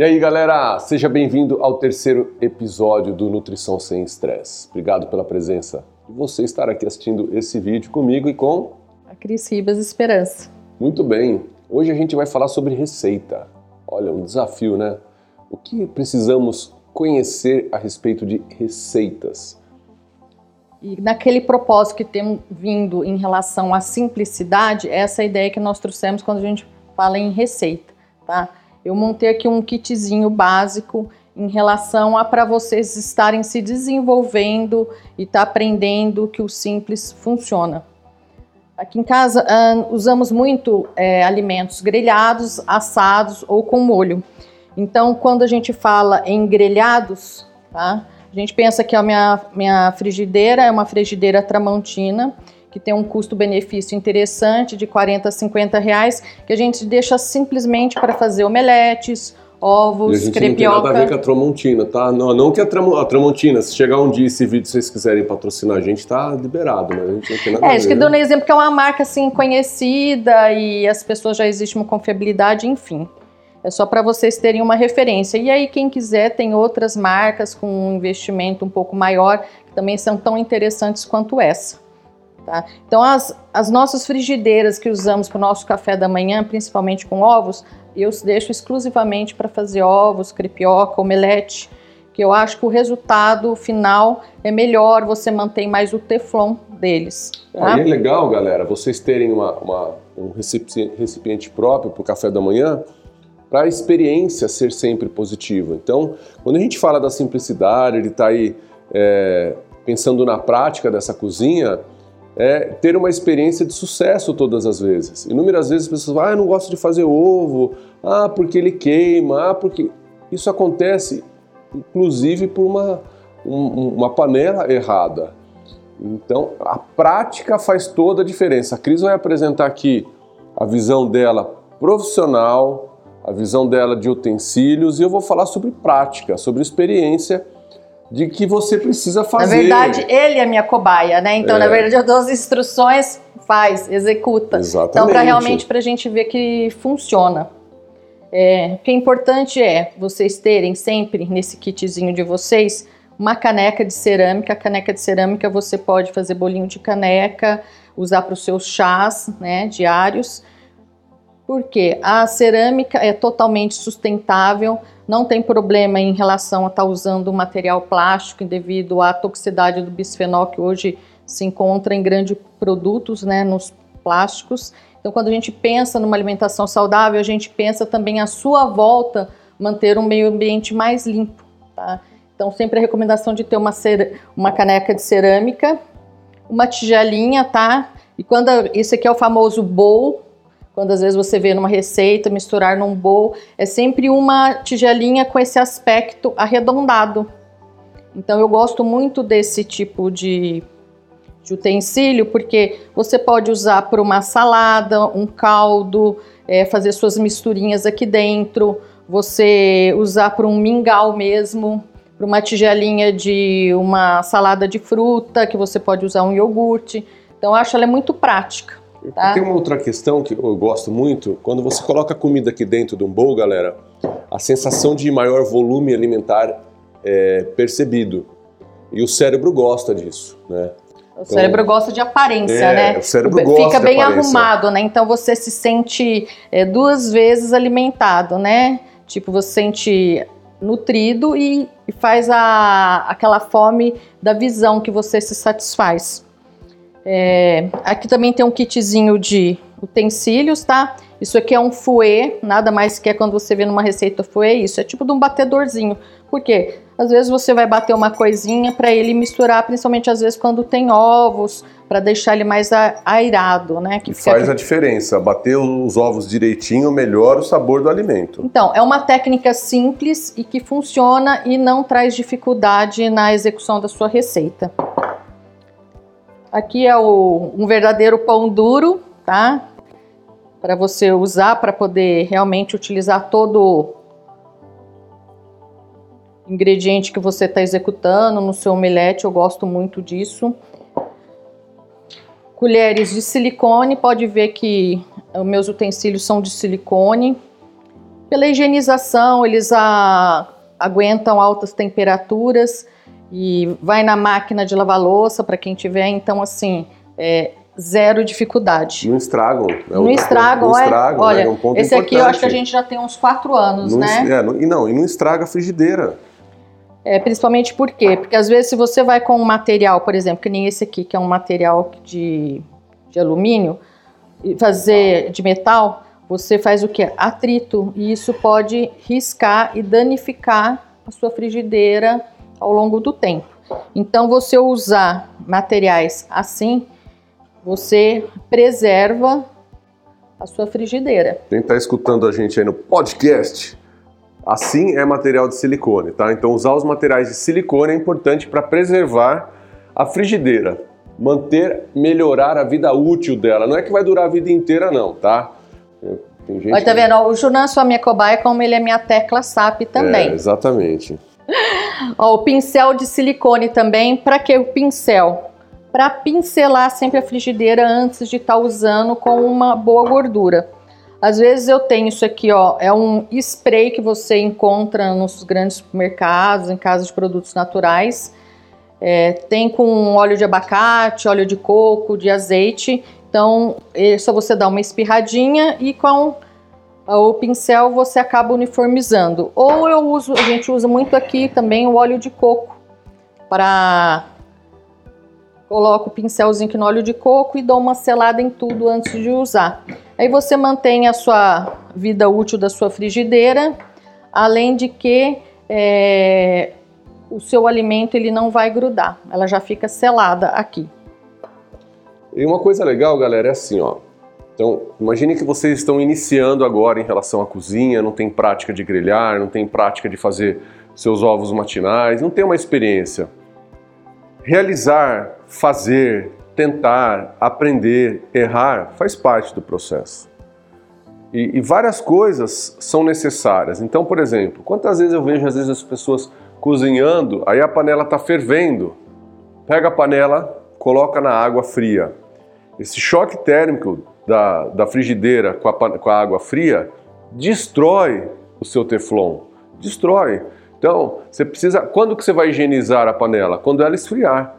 E aí, galera, seja bem-vindo ao terceiro episódio do Nutrição Sem Estresse. Obrigado pela presença de você estar aqui assistindo esse vídeo comigo e com a Cris Ribas Esperança. Muito bem. Hoje a gente vai falar sobre receita. Olha, um desafio, né? O que precisamos conhecer a respeito de receitas? E naquele propósito que tem vindo em relação à simplicidade, essa é a ideia que nós trouxemos quando a gente fala em receita, tá? Eu montei aqui um kitzinho básico em relação a para vocês estarem se desenvolvendo e tá aprendendo que o simples funciona. Aqui em casa uh, usamos muito é, alimentos grelhados, assados ou com molho. Então, quando a gente fala em grelhados, tá? A gente pensa que a minha, minha frigideira é uma frigideira Tramontina, que tem um custo-benefício interessante de 40 a 50 reais, que a gente deixa simplesmente para fazer omeletes, ovos, e a gente crepioca. Não tem nada a ver com a Tramontina, tá? Não, não que a, Tram, a Tramontina, se chegar um dia esse vídeo vocês quiserem patrocinar a gente, tá liberado, mas a gente não tem nada é, a ver. acho que dando um exemplo que é uma marca assim conhecida e as pessoas já existe uma confiabilidade, enfim. É só para vocês terem uma referência. E aí, quem quiser, tem outras marcas com um investimento um pouco maior, que também são tão interessantes quanto essa. Tá? Então, as, as nossas frigideiras que usamos para o nosso café da manhã, principalmente com ovos, eu deixo exclusivamente para fazer ovos, crepioca, omelete, que eu acho que o resultado final é melhor, você mantém mais o teflon deles. Tá? é legal, galera, vocês terem uma, uma um recipiente próprio para o café da manhã, para a experiência ser sempre positiva. Então, quando a gente fala da simplicidade, de estar tá aí é, pensando na prática dessa cozinha, é ter uma experiência de sucesso todas as vezes. Inúmeras vezes as pessoas falam, ah, eu não gosto de fazer ovo, ah, porque ele queima, ah, porque... Isso acontece, inclusive, por uma, um, uma panela errada. Então, a prática faz toda a diferença. A Cris vai apresentar aqui a visão dela profissional, a visão dela de utensílios e eu vou falar sobre prática, sobre experiência de que você precisa fazer. Na verdade, ele é minha cobaia, né? Então, é. na verdade, eu dou as instruções, faz, executa. Exatamente. Então, para realmente para a gente ver que funciona. É, o que é importante é vocês terem sempre nesse kitzinho de vocês uma caneca de cerâmica. A caneca de cerâmica você pode fazer bolinho de caneca, usar para os seus chás né, diários porque a cerâmica é totalmente sustentável, não tem problema em relação a estar tá usando material plástico devido à toxicidade do bisfenol que hoje se encontra em grandes produtos, né, nos plásticos. Então, quando a gente pensa numa alimentação saudável, a gente pensa também à sua volta manter um meio ambiente mais limpo, tá? Então, sempre a recomendação de ter uma, uma caneca de cerâmica, uma tigelinha, tá? E quando isso aqui é o famoso bowl, quando às vezes você vê numa receita misturar num bowl, é sempre uma tigelinha com esse aspecto arredondado. Então eu gosto muito desse tipo de, de utensílio porque você pode usar para uma salada, um caldo, é, fazer suas misturinhas aqui dentro, você usar para um mingau mesmo, para uma tigelinha de uma salada de fruta, que você pode usar um iogurte. Então eu acho ela é muito prática. Tá? Tem uma outra questão que eu gosto muito, quando você coloca comida aqui dentro de um bowl, galera, a sensação de maior volume alimentar é percebido. E o cérebro gosta disso, né? O então, cérebro gosta de aparência, é, né? O cérebro Fica gosta Fica bem arrumado, né? Então você se sente é, duas vezes alimentado, né? Tipo, você sente nutrido e, e faz a, aquela fome da visão que você se satisfaz. É, aqui também tem um kitzinho de utensílios, tá? Isso aqui é um fouet, nada mais que é quando você vê numa receita fouet, isso é tipo de um batedorzinho. Por quê? Às vezes você vai bater uma coisinha para ele misturar, principalmente às vezes quando tem ovos, para deixar ele mais airado, né? Que faz a diferença, bater os ovos direitinho melhora o sabor do alimento. Então, é uma técnica simples e que funciona e não traz dificuldade na execução da sua receita. Aqui é o, um verdadeiro pão duro, tá? Para você usar, para poder realmente utilizar todo ingrediente que você está executando no seu omelete, eu gosto muito disso. Colheres de silicone, pode ver que os meus utensílios são de silicone. Pela higienização, eles a, aguentam altas temperaturas e vai na máquina de lavar louça para quem tiver, então assim, é, zero dificuldade. Não estragam. É não, estragam, não é? estragam, Olha, é um ponto esse importante. aqui eu acho que a gente já tem uns quatro anos, não, né? É, não, e não, e não estraga a frigideira. É, principalmente por quê? Porque às vezes se você vai com um material, por exemplo, que nem esse aqui, que é um material de, de alumínio, e fazer de metal, você faz o que? Atrito. E isso pode riscar e danificar a sua frigideira ao longo do tempo. Então, você usar materiais assim, você preserva a sua frigideira. Quem está escutando a gente aí no podcast, assim é material de silicone, tá? Então, usar os materiais de silicone é importante para preservar a frigideira, manter, melhorar a vida útil dela. Não é que vai durar a vida inteira, não, tá? Tem gente Olha, tá vendo? O Junan, sua minha cobaia, como ele é minha tecla SAP também. É, exatamente. Ó, o pincel de silicone também. Para que o pincel? Para pincelar sempre a frigideira antes de estar tá usando com uma boa gordura. Às vezes eu tenho isso aqui, ó, é um spray que você encontra nos grandes supermercados, em casas de produtos naturais. É, tem com óleo de abacate, óleo de coco, de azeite. Então, é só você dar uma espirradinha e com o pincel você acaba uniformizando. Ou eu uso, a gente usa muito aqui também o óleo de coco para coloco o pincelzinho aqui no óleo de coco e dou uma selada em tudo antes de usar. Aí você mantém a sua vida útil da sua frigideira, além de que é, o seu alimento ele não vai grudar, ela já fica selada aqui. E uma coisa legal, galera, é assim, ó. Então, imagine que vocês estão iniciando agora em relação à cozinha, não tem prática de grelhar, não tem prática de fazer seus ovos matinais, não tem uma experiência. Realizar, fazer, tentar, aprender, errar faz parte do processo. E, e, várias coisas são necessárias. Então, por exemplo, quantas vezes eu vejo às vezes as pessoas cozinhando, aí a panela está fervendo, pega a panela, coloca na água fria. Esse choque térmico da, da frigideira com a, com a água fria destrói o seu teflon, destrói. Então, você precisa. Quando que você vai higienizar a panela? Quando ela esfriar.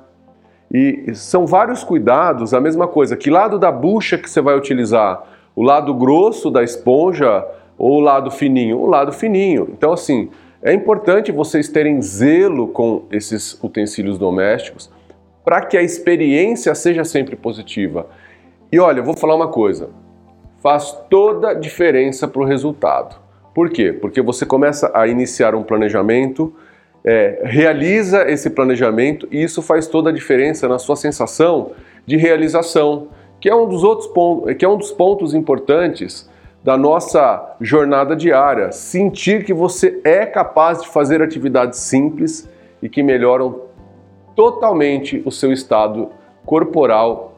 E são vários cuidados, a mesma coisa. Que lado da bucha que você vai utilizar? O lado grosso da esponja ou o lado fininho? O lado fininho. Então, assim, é importante vocês terem zelo com esses utensílios domésticos para que a experiência seja sempre positiva. E olha, eu vou falar uma coisa: faz toda a diferença para o resultado. Por quê? Porque você começa a iniciar um planejamento, é, realiza esse planejamento e isso faz toda a diferença na sua sensação de realização, que é um dos outros pontos, que é um dos pontos importantes da nossa jornada diária. Sentir que você é capaz de fazer atividades simples e que melhoram totalmente o seu estado corporal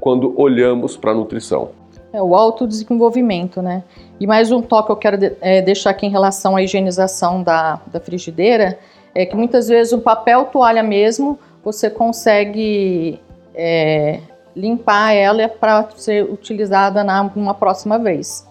quando olhamos para a nutrição. É o autodesenvolvimento, né? E mais um toque que eu quero de, é, deixar aqui em relação à higienização da, da frigideira é que muitas vezes o papel toalha mesmo você consegue é, limpar ela para ser utilizada na, numa próxima vez.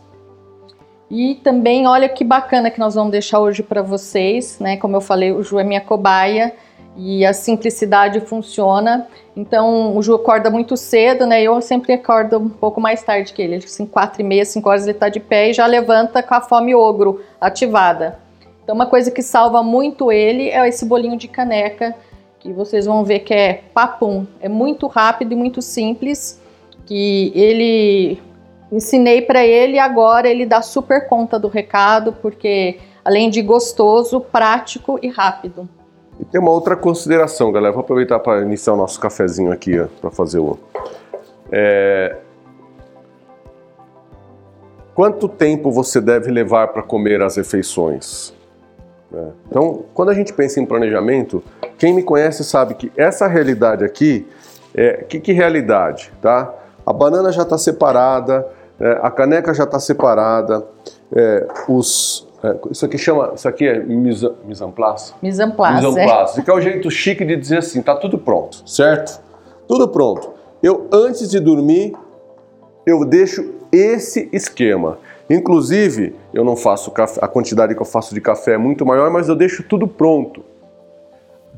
E também, olha que bacana que nós vamos deixar hoje para vocês, né? Como eu falei, o Ju é minha cobaia e a simplicidade funciona. Então o Ju acorda muito cedo, né? Eu sempre acordo um pouco mais tarde que ele. Assim, quatro e meia, cinco horas ele está de pé e já levanta com a fome ogro ativada. Então uma coisa que salva muito ele é esse bolinho de caneca que vocês vão ver que é papum. É muito rápido e muito simples. Que ele ensinei para ele e agora ele dá super conta do recado porque além de gostoso, prático e rápido. E tem uma outra consideração, galera. Vou aproveitar para iniciar o nosso cafezinho aqui, para fazer o. É... Quanto tempo você deve levar para comer as refeições? É. Então, quando a gente pensa em planejamento, quem me conhece sabe que essa realidade aqui é que, que realidade, tá? A banana já está separada, é, a caneca já está separada, é, os isso aqui chama, isso aqui é mise, en place? Mise en place. Mise en place. É. Que é o jeito chique de dizer assim, tá tudo pronto, certo? Tudo pronto. Eu, antes de dormir, eu deixo esse esquema. Inclusive, eu não faço café, a quantidade que eu faço de café é muito maior, mas eu deixo tudo pronto.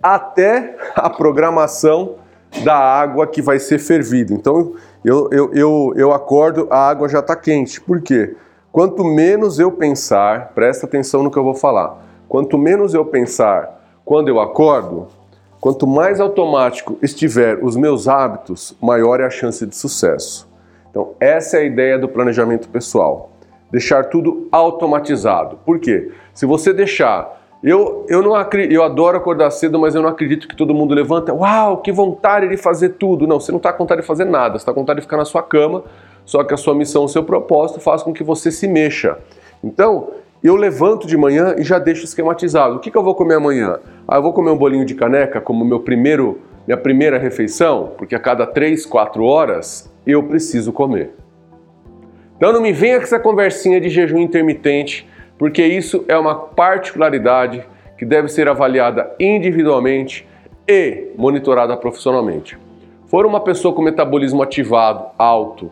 Até a programação da água que vai ser fervida. Então, eu, eu, eu, eu acordo, a água já está quente. Por quê? Quanto menos eu pensar, presta atenção no que eu vou falar. Quanto menos eu pensar quando eu acordo, quanto mais automático estiver os meus hábitos, maior é a chance de sucesso. Então, essa é a ideia do planejamento pessoal deixar tudo automatizado. Por quê? Se você deixar eu, eu não eu adoro acordar cedo, mas eu não acredito que todo mundo levanta. Uau, que vontade de fazer tudo. Não, você não está com vontade de fazer nada, você está com vontade de ficar na sua cama, só que a sua missão, o seu propósito faz com que você se mexa. Então, eu levanto de manhã e já deixo esquematizado. O que, que eu vou comer amanhã? Ah, eu vou comer um bolinho de caneca como meu primeiro, minha primeira refeição, porque a cada 3, 4 horas eu preciso comer. Então não me venha com essa conversinha de jejum intermitente, porque isso é uma particularidade que deve ser avaliada individualmente e monitorada profissionalmente. For uma pessoa com metabolismo ativado alto,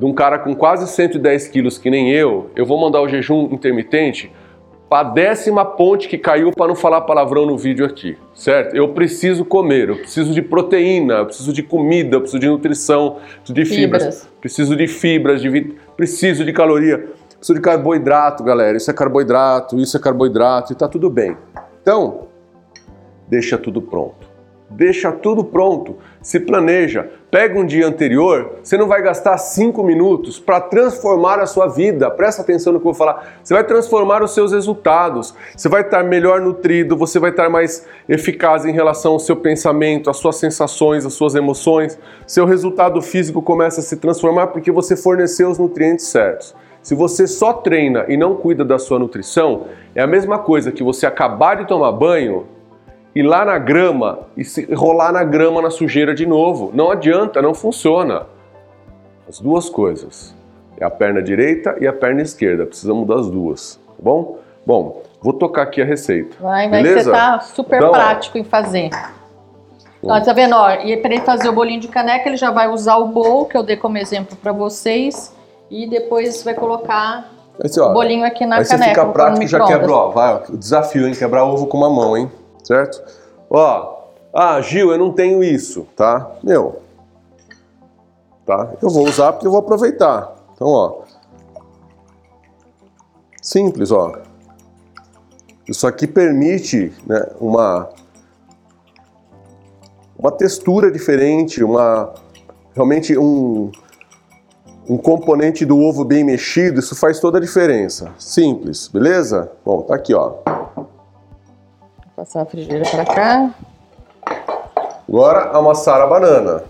de um cara com quase 110 quilos que nem eu, eu vou mandar o jejum intermitente para a décima ponte que caiu para não falar palavrão no vídeo aqui, certo? Eu preciso comer, eu preciso de proteína, eu preciso de comida, eu preciso de nutrição, preciso de fibras, fibras. preciso de fibras, de preciso de caloria, preciso de carboidrato, galera. Isso é carboidrato, isso é carboidrato e tá tudo bem. Então, deixa tudo pronto deixa tudo pronto, se planeja. Pega um dia anterior, você não vai gastar cinco minutos para transformar a sua vida. Presta atenção no que eu vou falar. Você vai transformar os seus resultados. Você vai estar melhor nutrido, você vai estar mais eficaz em relação ao seu pensamento, às suas sensações, às suas emoções. Seu resultado físico começa a se transformar porque você forneceu os nutrientes certos. Se você só treina e não cuida da sua nutrição, é a mesma coisa que você acabar de tomar banho ir lá na grama e se rolar na grama na sujeira de novo. Não adianta, não funciona. As duas coisas. É a perna direita e a perna esquerda. Precisamos das duas, tá bom? Bom, vou tocar aqui a receita. Vai, vai que você tá super então, prático em fazer. Ó, tá vendo? Ó, e para ele fazer o bolinho de caneca, ele já vai usar o bowl que eu dei como exemplo para vocês e depois vai colocar Esse, ó, o bolinho aqui na aí caneca. Aí você fica prático e já quebra, ó, vai, ó, o desafio, hein? Quebrar ovo com uma mão, hein? Certo? Ó, ah, Gil, eu não tenho isso, tá? Meu, tá? Eu vou usar porque eu vou aproveitar. Então, ó, simples, ó. Isso aqui permite né, uma, uma textura diferente, uma realmente um, um componente do ovo bem mexido, isso faz toda a diferença. Simples, beleza? Bom, tá aqui, ó. Passar a frigideira para cá. Agora amassar a banana.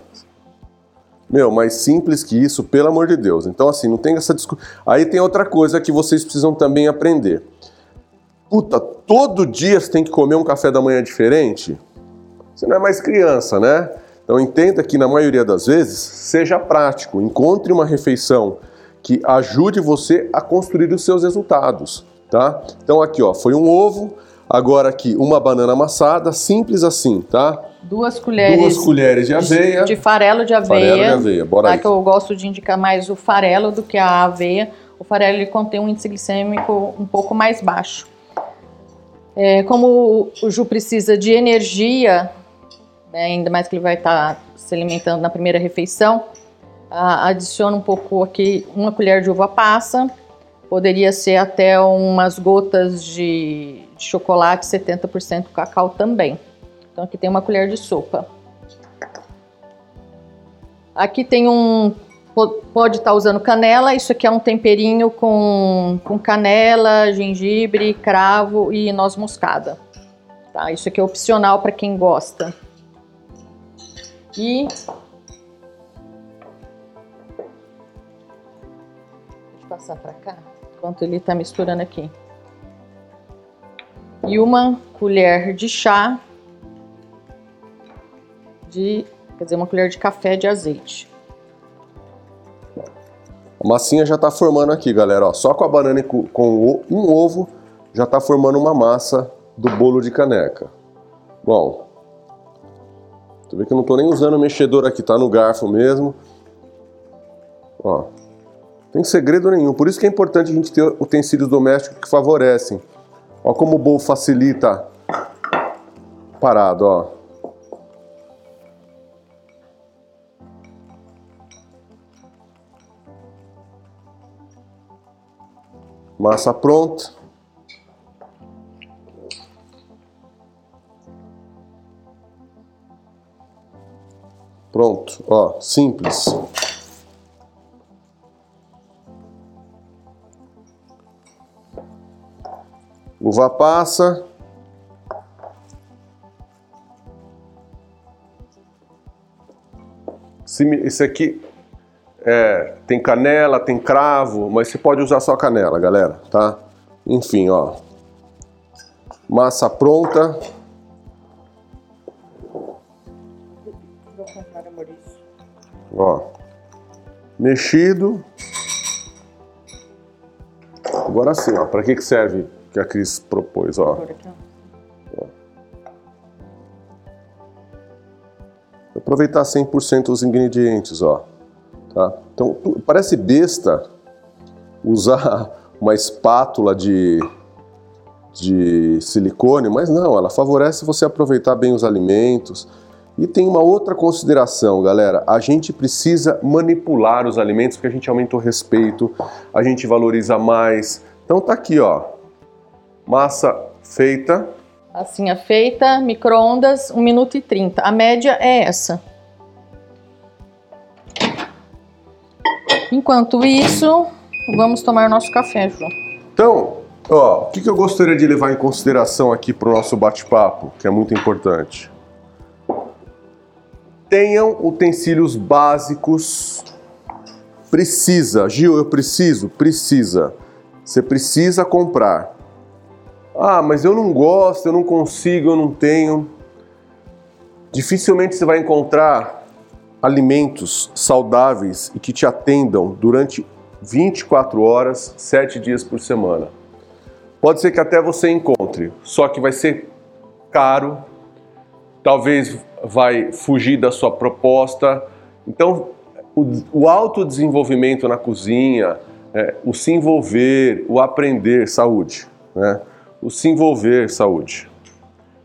Meu, mais simples que isso, pelo amor de Deus. Então, assim, não tem essa discussão. Aí tem outra coisa que vocês precisam também aprender. Puta, todo dia você tem que comer um café da manhã diferente? Você não é mais criança, né? Então entenda que na maioria das vezes seja prático, encontre uma refeição que ajude você a construir os seus resultados, tá? Então aqui, ó, foi um ovo, Agora aqui, uma banana amassada, simples assim, tá? Duas colheres, Duas colheres de aveia. De, farelo de aveia. Farelo de aveia, bora tá, aí. que eu gosto de indicar mais o farelo do que a aveia. O farelo ele contém um índice glicêmico um pouco mais baixo. É, como o Ju precisa de energia, né, ainda mais que ele vai estar tá se alimentando na primeira refeição, adiciona um pouco aqui, uma colher de uva passa, poderia ser até umas gotas de chocolate 70% cacau também. Então aqui tem uma colher de sopa. Aqui tem um pode estar tá usando canela, isso aqui é um temperinho com, com canela, gengibre, cravo e noz moscada. Tá? Isso aqui é opcional para quem gosta. E passar para cá, enquanto ele está misturando aqui e uma colher de chá de, quer dizer, uma colher de café de azeite. A massinha já está formando aqui, galera. Ó, só com a banana e com, com um ovo já está formando uma massa do bolo de caneca. Bom, tu vê que eu não estou nem usando o mexedor aqui, tá no garfo mesmo. Ó, Tem segredo nenhum. Por isso que é importante a gente ter utensílios domésticos que favorecem. Ó como o bowl facilita parado, ó. Massa pronta. Pronto, ó, simples. Uva passa. Esse aqui é, tem canela, tem cravo, mas você pode usar só canela, galera, tá? Enfim, ó. Massa pronta. Ó. Mexido. Agora sim, ó. Para que que serve que a Cris propôs, ó? ó. Aproveitar 100% os ingredientes, ó. Tá? Então, parece besta usar uma espátula de, de silicone, mas não, ela favorece você aproveitar bem os alimentos. E tem uma outra consideração, galera. A gente precisa manipular os alimentos porque a gente aumenta o respeito, a gente valoriza mais. Então tá aqui, ó. Massa feita. Massinha feita, micro-ondas, 1 minuto e 30. A média é essa. Enquanto isso, vamos tomar nosso café, João. Então, ó, o que, que eu gostaria de levar em consideração aqui para o nosso bate-papo, que é muito importante? Tenham utensílios básicos. Precisa, Gil, eu preciso? Precisa. Você precisa comprar. Ah, mas eu não gosto, eu não consigo, eu não tenho. Dificilmente você vai encontrar alimentos saudáveis e que te atendam durante 24 horas, 7 dias por semana. Pode ser que até você encontre, só que vai ser caro, talvez vai fugir da sua proposta. Então, o, o autodesenvolvimento na cozinha, é, o se envolver, o aprender, saúde, né? O se envolver, saúde,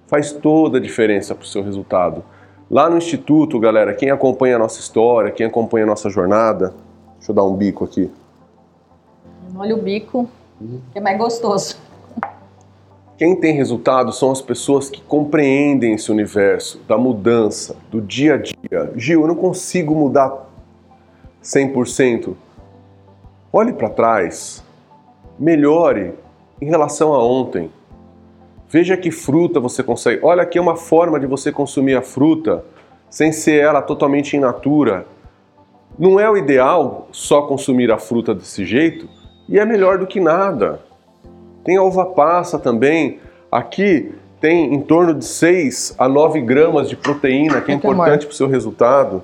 faz toda a diferença para o seu resultado. Lá no Instituto, galera, quem acompanha a nossa história, quem acompanha a nossa jornada, deixa eu dar um bico aqui. Olha o bico, que é mais gostoso. Quem tem resultado são as pessoas que compreendem esse universo da mudança, do dia a dia. Gil, eu não consigo mudar 100%. Olhe para trás, melhore em relação a ontem. Veja que fruta você consegue. Olha, aqui é uma forma de você consumir a fruta sem ser ela totalmente in natura. Não é o ideal só consumir a fruta desse jeito e é melhor do que nada. Tem a uva passa também. Aqui tem em torno de 6 a 9 gramas de proteína, que é importante para o seu resultado.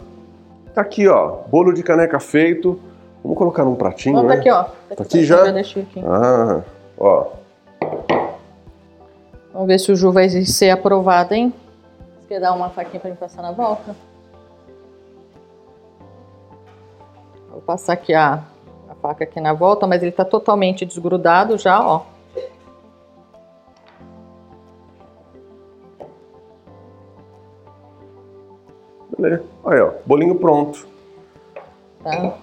Tá aqui, ó, bolo de caneca feito. Vamos colocar num pratinho, Vamos né? Tá aqui, ó. Tá aqui já? já aqui. Ah, ó. Vamos ver se o Ju vai ser aprovado, hein? Você quer dar uma faquinha para me passar na volta? Vou passar aqui a, a faca aqui na volta, mas ele está totalmente desgrudado já, ó. Beleza. Aí, ó, bolinho pronto. Tá.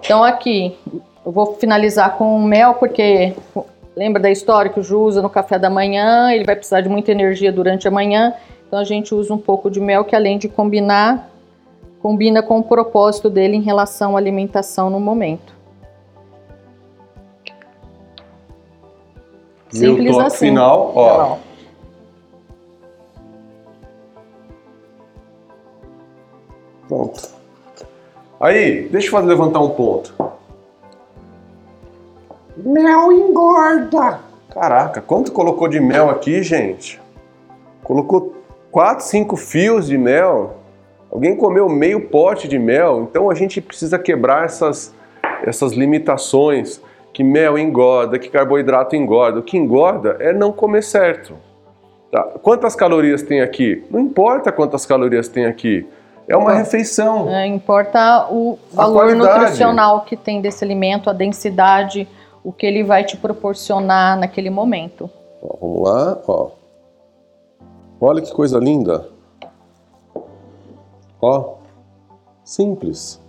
Então aqui, eu vou finalizar com mel, porque Lembra da história que o Ju usa no café da manhã? Ele vai precisar de muita energia durante a manhã. Então a gente usa um pouco de mel que além de combinar, combina com o propósito dele em relação à alimentação no momento. Simples Meu assim. final, ó. Pronto. Aí, deixa eu levantar um ponto. Mel engorda. Caraca, quanto colocou de mel aqui, gente? Colocou 4, 5 fios de mel. Alguém comeu meio pote de mel. Então a gente precisa quebrar essas, essas limitações. Que mel engorda, que carboidrato engorda. O que engorda é não comer certo. Tá? Quantas calorias tem aqui? Não importa quantas calorias tem aqui. É uma refeição. É, importa o valor nutricional que tem desse alimento, a densidade, o que ele vai te proporcionar naquele momento. Ó, vamos lá, ó. Olha que coisa linda. Ó, simples.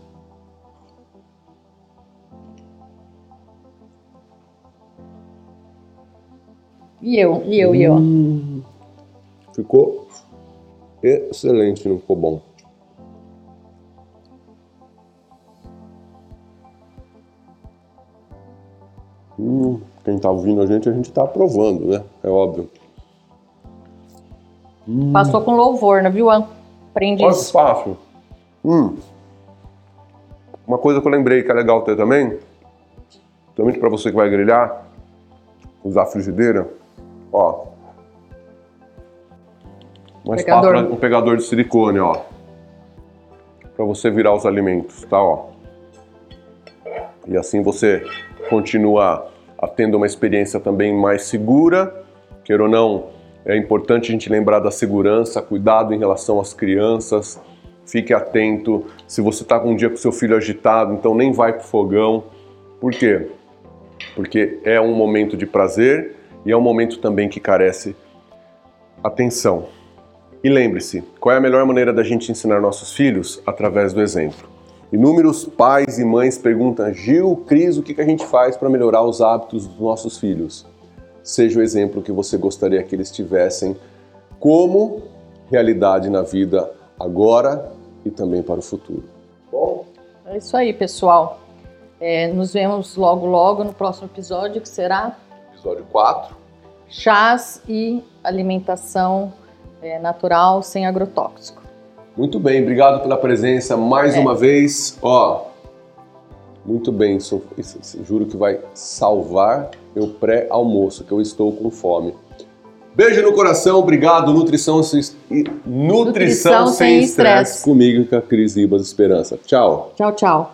E eu, e eu, e eu. Hum, ficou excelente, não ficou bom. Está ouvindo a gente, a gente está aprovando, né? É óbvio. Hum. Passou com louvor, né, viu? Aprendi Olha isso. fácil. Hum. Uma coisa que eu lembrei que é legal ter também, principalmente para você que vai grelhar, usar frigideira, ó. Uma pegador. espátula, um pegador de silicone, ó. Para você virar os alimentos, tá, ó. E assim você continua tendo uma experiência também mais segura, queira ou não, é importante a gente lembrar da segurança, cuidado em relação às crianças, fique atento. Se você está com um dia com seu filho agitado, então nem vai para o fogão. Por quê? Porque é um momento de prazer e é um momento também que carece atenção. E lembre-se, qual é a melhor maneira da gente ensinar nossos filhos? Através do exemplo. Inúmeros pais e mães perguntam: Gil, Cris, o que a gente faz para melhorar os hábitos dos nossos filhos? Seja o exemplo que você gostaria que eles tivessem como realidade na vida agora e também para o futuro. Bom? É isso aí, pessoal. É, nos vemos logo, logo no próximo episódio, que será? Episódio 4. Chás e alimentação é, natural sem agrotóxico. Muito bem, obrigado pela presença mais é. uma vez. Ó, muito bem, isso, isso, juro que vai salvar meu pré-almoço, que eu estou com fome. Beijo no coração, obrigado. Nutrição, Nutrição, Nutrição sem estresse. Comigo e com a Cris Ribas Esperança. Tchau. Tchau, tchau.